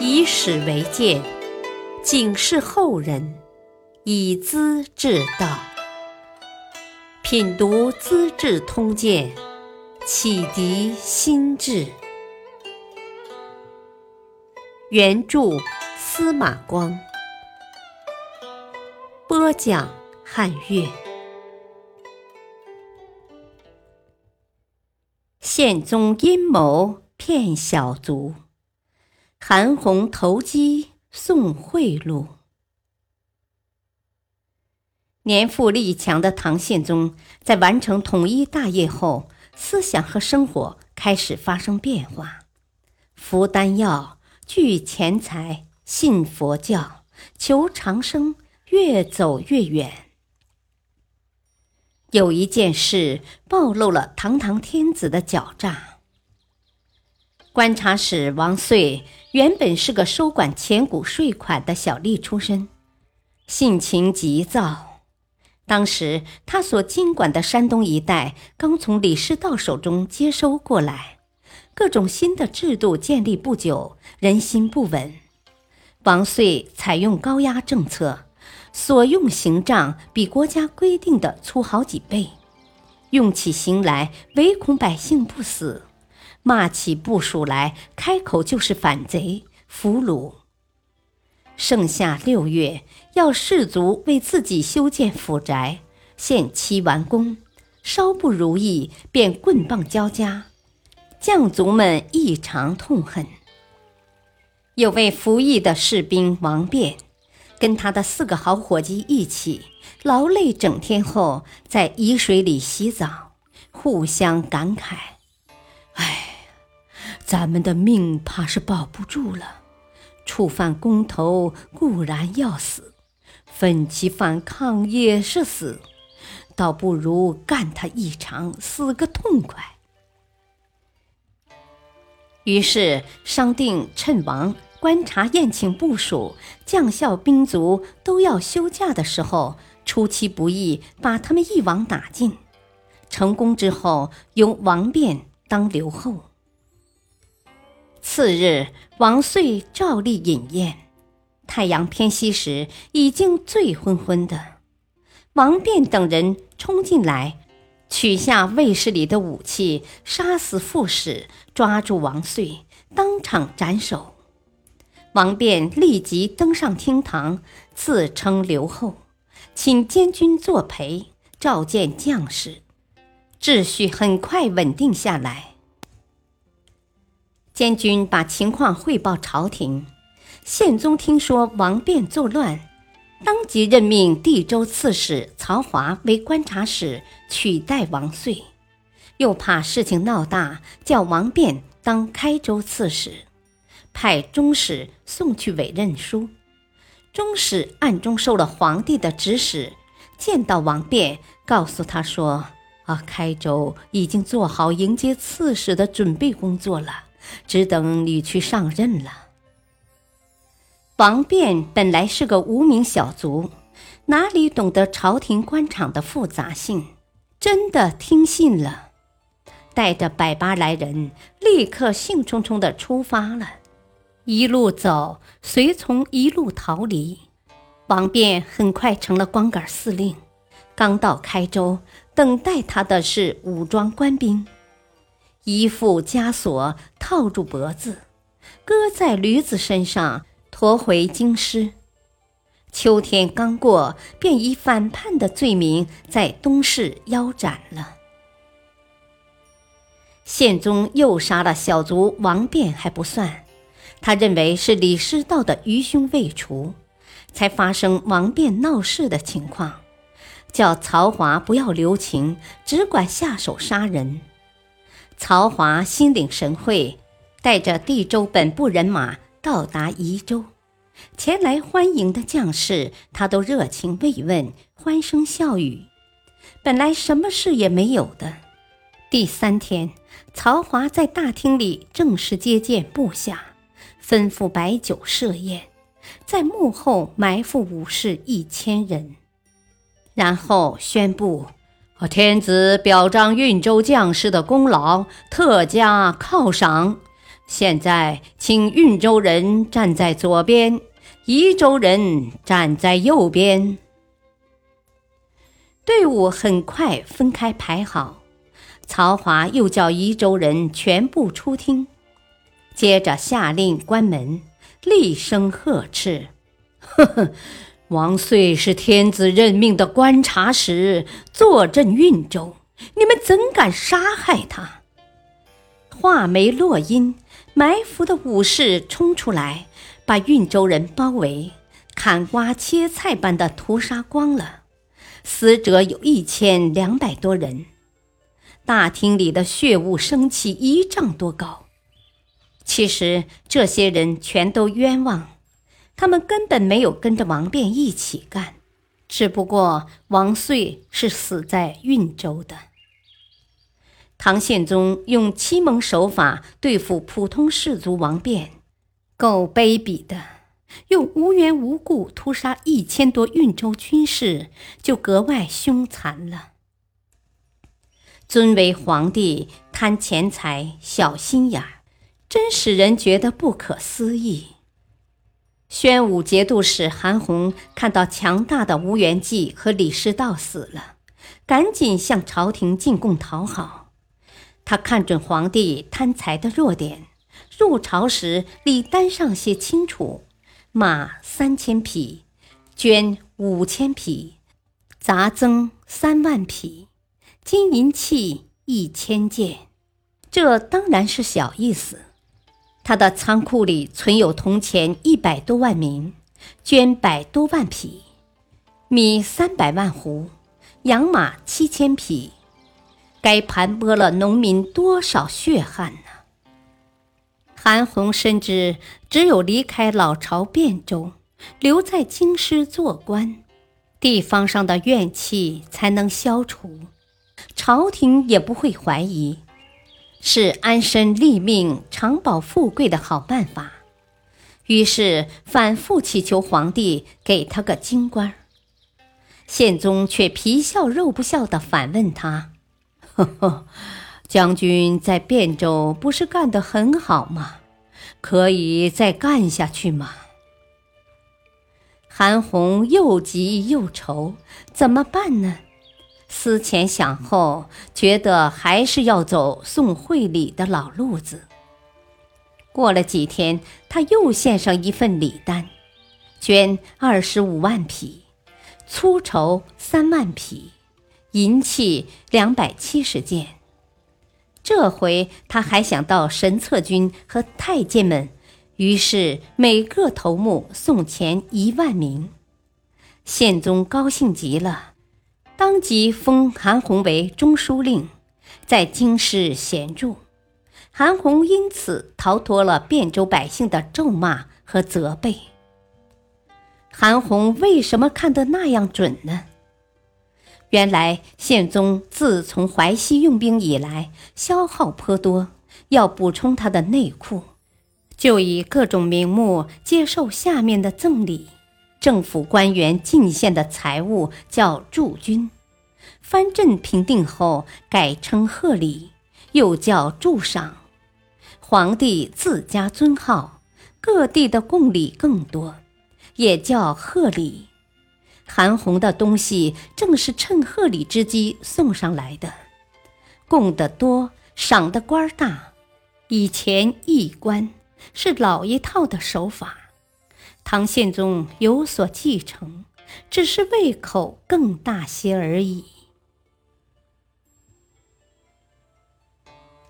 以史为鉴，警示后人，以资治道。品读《资治通鉴》，启迪心智。原著司马光，播讲汉乐。宪宗阴谋骗小卒，韩红投机送贿赂。年富力强的唐宪宗在完成统一大业后，思想和生活开始发生变化，服丹药。聚钱财，信佛教，求长生，越走越远。有一件事暴露了堂堂天子的狡诈。观察使王遂原本是个收管钱谷税款的小吏出身，性情急躁。当时他所经管的山东一带刚从李师道手中接收过来。各种新的制度建立不久，人心不稳。王遂采用高压政策，所用刑杖比国家规定的粗好几倍，用起刑来唯恐百姓不死，骂起部属来开口就是反贼俘虏。盛夏六月，要士卒为自己修建府宅，限期完工，稍不如意便棍棒交加。将卒们异常痛恨。有位服役的士兵王变，跟他的四个好伙计一起劳累整天后，在沂水里洗澡，互相感慨：“，咱们的命怕是保不住了。触犯公头固然要死，奋起反抗也是死，倒不如干他一场，死个痛快。”于是商定趁王观察宴请部署、将校兵卒都要休假的时候，出其不意把他们一网打尽。成功之后，由王辩当留后。次日，王遂照例饮宴，太阳偏西时，已经醉昏昏的。王辩等人冲进来。取下卫室里的武器，杀死副使，抓住王遂，当场斩首。王辩立即登上厅堂，自称留后，请监军作陪，召见将士，秩序很快稳定下来。监军把情况汇报朝廷，宪宗听说王辩作乱。当即任命地州刺史曹华为观察使，取代王遂，又怕事情闹大，叫王辩当开州刺史，派中使送去委任书。中使暗中受了皇帝的指使，见到王辩，告诉他说：“啊，开州已经做好迎接刺史的准备工作了，只等你去上任了。”王辩本来是个无名小卒，哪里懂得朝廷官场的复杂性？真的听信了，带着百八来人，立刻兴冲冲地出发了。一路走，随从一路逃离。王辩很快成了光杆司令。刚到开州，等待他的是武装官兵，一副枷锁套住脖子，搁在驴子身上。驮回京师，秋天刚过，便以反叛的罪名在东市腰斩了。宪宗又杀了小卒王辩还不算，他认为是李师道的余凶未除，才发生王辩闹事的情况，叫曹华不要留情，只管下手杀人。曹华心领神会，带着地州本部人马。到达宜州，前来欢迎的将士，他都热情慰问，欢声笑语。本来什么事也没有的。第三天，曹华在大厅里正式接见部下，吩咐摆酒设宴，在幕后埋伏武士一千人，然后宣布：天子表彰运州将士的功劳，特加犒赏。现在，请运州人站在左边，宜州人站在右边。队伍很快分开排好，曹华又叫宜州人全部出厅，接着下令关门，厉声呵斥：“呵呵，王遂是天子任命的观察使，坐镇运州，你们怎敢杀害他？”话没落音。埋伏的武士冲出来，把运州人包围，砍瓜切菜般的屠杀光了。死者有一千两百多人。大厅里的血雾升起一丈多高。其实这些人全都冤枉，他们根本没有跟着王辩一起干，只不过王遂是死在运州的。唐宪宗用欺蒙手法对付普通士族王辩，够卑鄙的；用无缘无故屠杀一千多运州军士，就格外凶残了。尊为皇帝贪钱财、小心眼儿，真使人觉得不可思议。宣武节度使韩弘看到强大的吴元济和李师道死了，赶紧向朝廷进贡讨好。他看准皇帝贪财的弱点，入朝时礼单上写清楚：马三千匹，绢五千匹，杂增三万匹，金银器一千件。这当然是小意思。他的仓库里存有铜钱一百多万名，绢百多万匹，米三百万斛，养马七千匹。该盘剥了农民多少血汗呢？韩红深知，只有离开老巢汴州，留在京师做官，地方上的怨气才能消除，朝廷也不会怀疑，是安身立命、长保富贵的好办法。于是反复祈求皇帝给他个京官。宪宗却皮笑肉不笑地反问他。呵呵，将军在汴州不是干得很好吗？可以再干下去吗？韩红又急又愁，怎么办呢？思前想后，觉得还是要走送惠礼的老路子。过了几天，他又献上一份礼单，绢二十五万匹，粗绸三万匹。银器两百七十件。这回他还想到神策军和太监们，于是每个头目送钱一万名。宪宗高兴极了，当即封韩弘为中书令，在京师闲住。韩弘因此逃脱了汴州百姓的咒骂和责备。韩弘为什么看得那样准呢？原来宪宗自从淮西用兵以来，消耗颇多，要补充他的内库，就以各种名目接受下面的赠礼。政府官员进献的财物叫驻军，藩镇平定后改称贺礼，又叫驻赏。皇帝自加尊号，各地的贡礼更多，也叫贺礼。韩红的东西正是趁贺礼之机送上来的，供得多，赏的官大，以前一官是老一套的手法，唐宪宗有所继承，只是胃口更大些而已。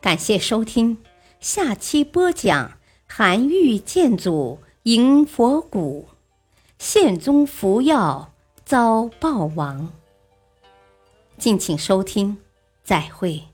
感谢收听，下期播讲韩愈建祖迎佛骨，宪宗服药。遭暴亡。敬请收听，再会。